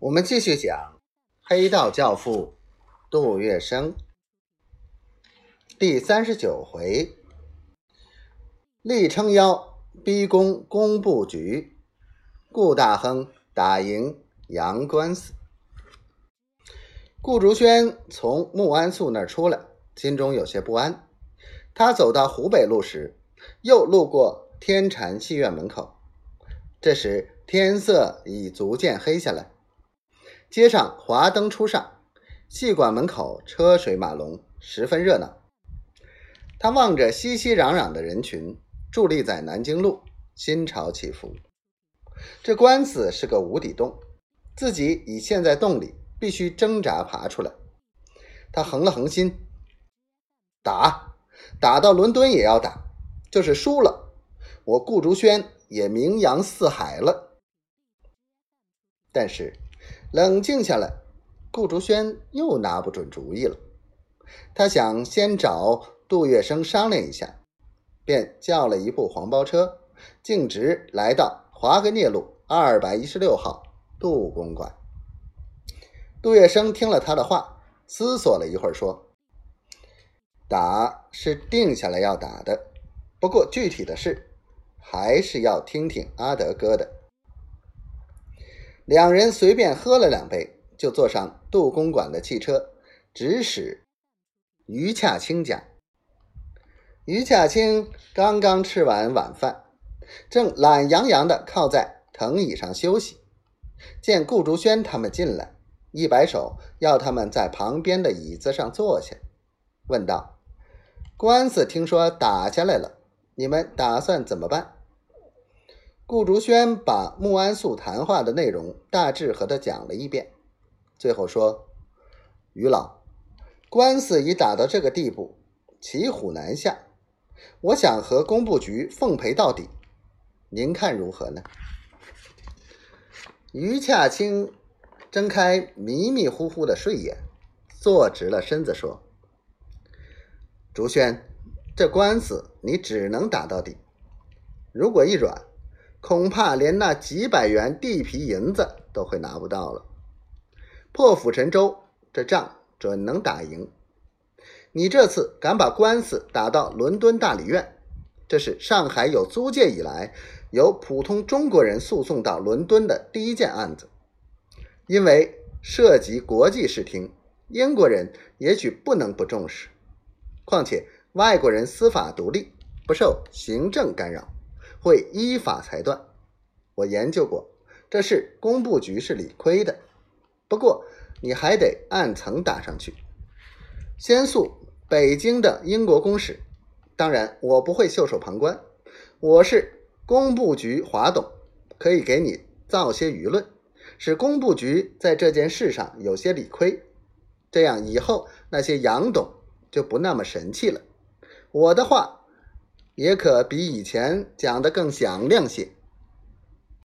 我们继续讲黑道教父杜月笙第三十九回，力撑腰逼宫工部局，顾大亨打赢杨官司。顾竹轩从穆安素那儿出来，心中有些不安。他走到湖北路时，又路过天禅戏院门口。这时天色已逐渐黑下来。街上华灯初上，戏馆门口车水马龙，十分热闹。他望着熙熙攘攘的人群，伫立在南京路，心潮起伏。这官司是个无底洞，自己已陷在洞里，必须挣扎爬出来。他横了横心，打，打到伦敦也要打，就是输了，我顾竹轩也名扬四海了。但是。冷静下来，顾竹轩又拿不准主意了。他想先找杜月笙商量一下，便叫了一部黄包车，径直来到华格涅路二百一十六号杜公馆。杜月笙听了他的话，思索了一会儿，说：“打是定下来要打的，不过具体的事还是要听听阿德哥的。”两人随便喝了两杯，就坐上杜公馆的汽车，直驶于洽清家。于洽清刚刚吃完晚饭，正懒洋洋地靠在藤椅上休息，见顾竹轩他们进来，一摆手要他们在旁边的椅子上坐下，问道：“官司听说打下来了，你们打算怎么办？”顾竹轩把穆安素谈话的内容大致和他讲了一遍，最后说：“于老，官司已打到这个地步，骑虎难下，我想和工部局奉陪到底，您看如何呢？”于恰清睁开迷迷糊糊的睡眼，坐直了身子说：“竹轩，这官司你只能打到底，如果一软。”恐怕连那几百元地皮银子都会拿不到了。破釜沉舟，这仗准能打赢。你这次敢把官司打到伦敦大理院，这是上海有租界以来由普通中国人诉讼到伦敦的第一件案子。因为涉及国际视听，英国人也许不能不重视。况且外国人司法独立，不受行政干扰。会依法裁断。我研究过，这事工部局是理亏的。不过你还得按层打上去，先诉北京的英国公使。当然，我不会袖手旁观。我是工部局华董，可以给你造些舆论，使工部局在这件事上有些理亏。这样以后那些洋董就不那么神气了。我的话。也可比以前讲的更响亮些。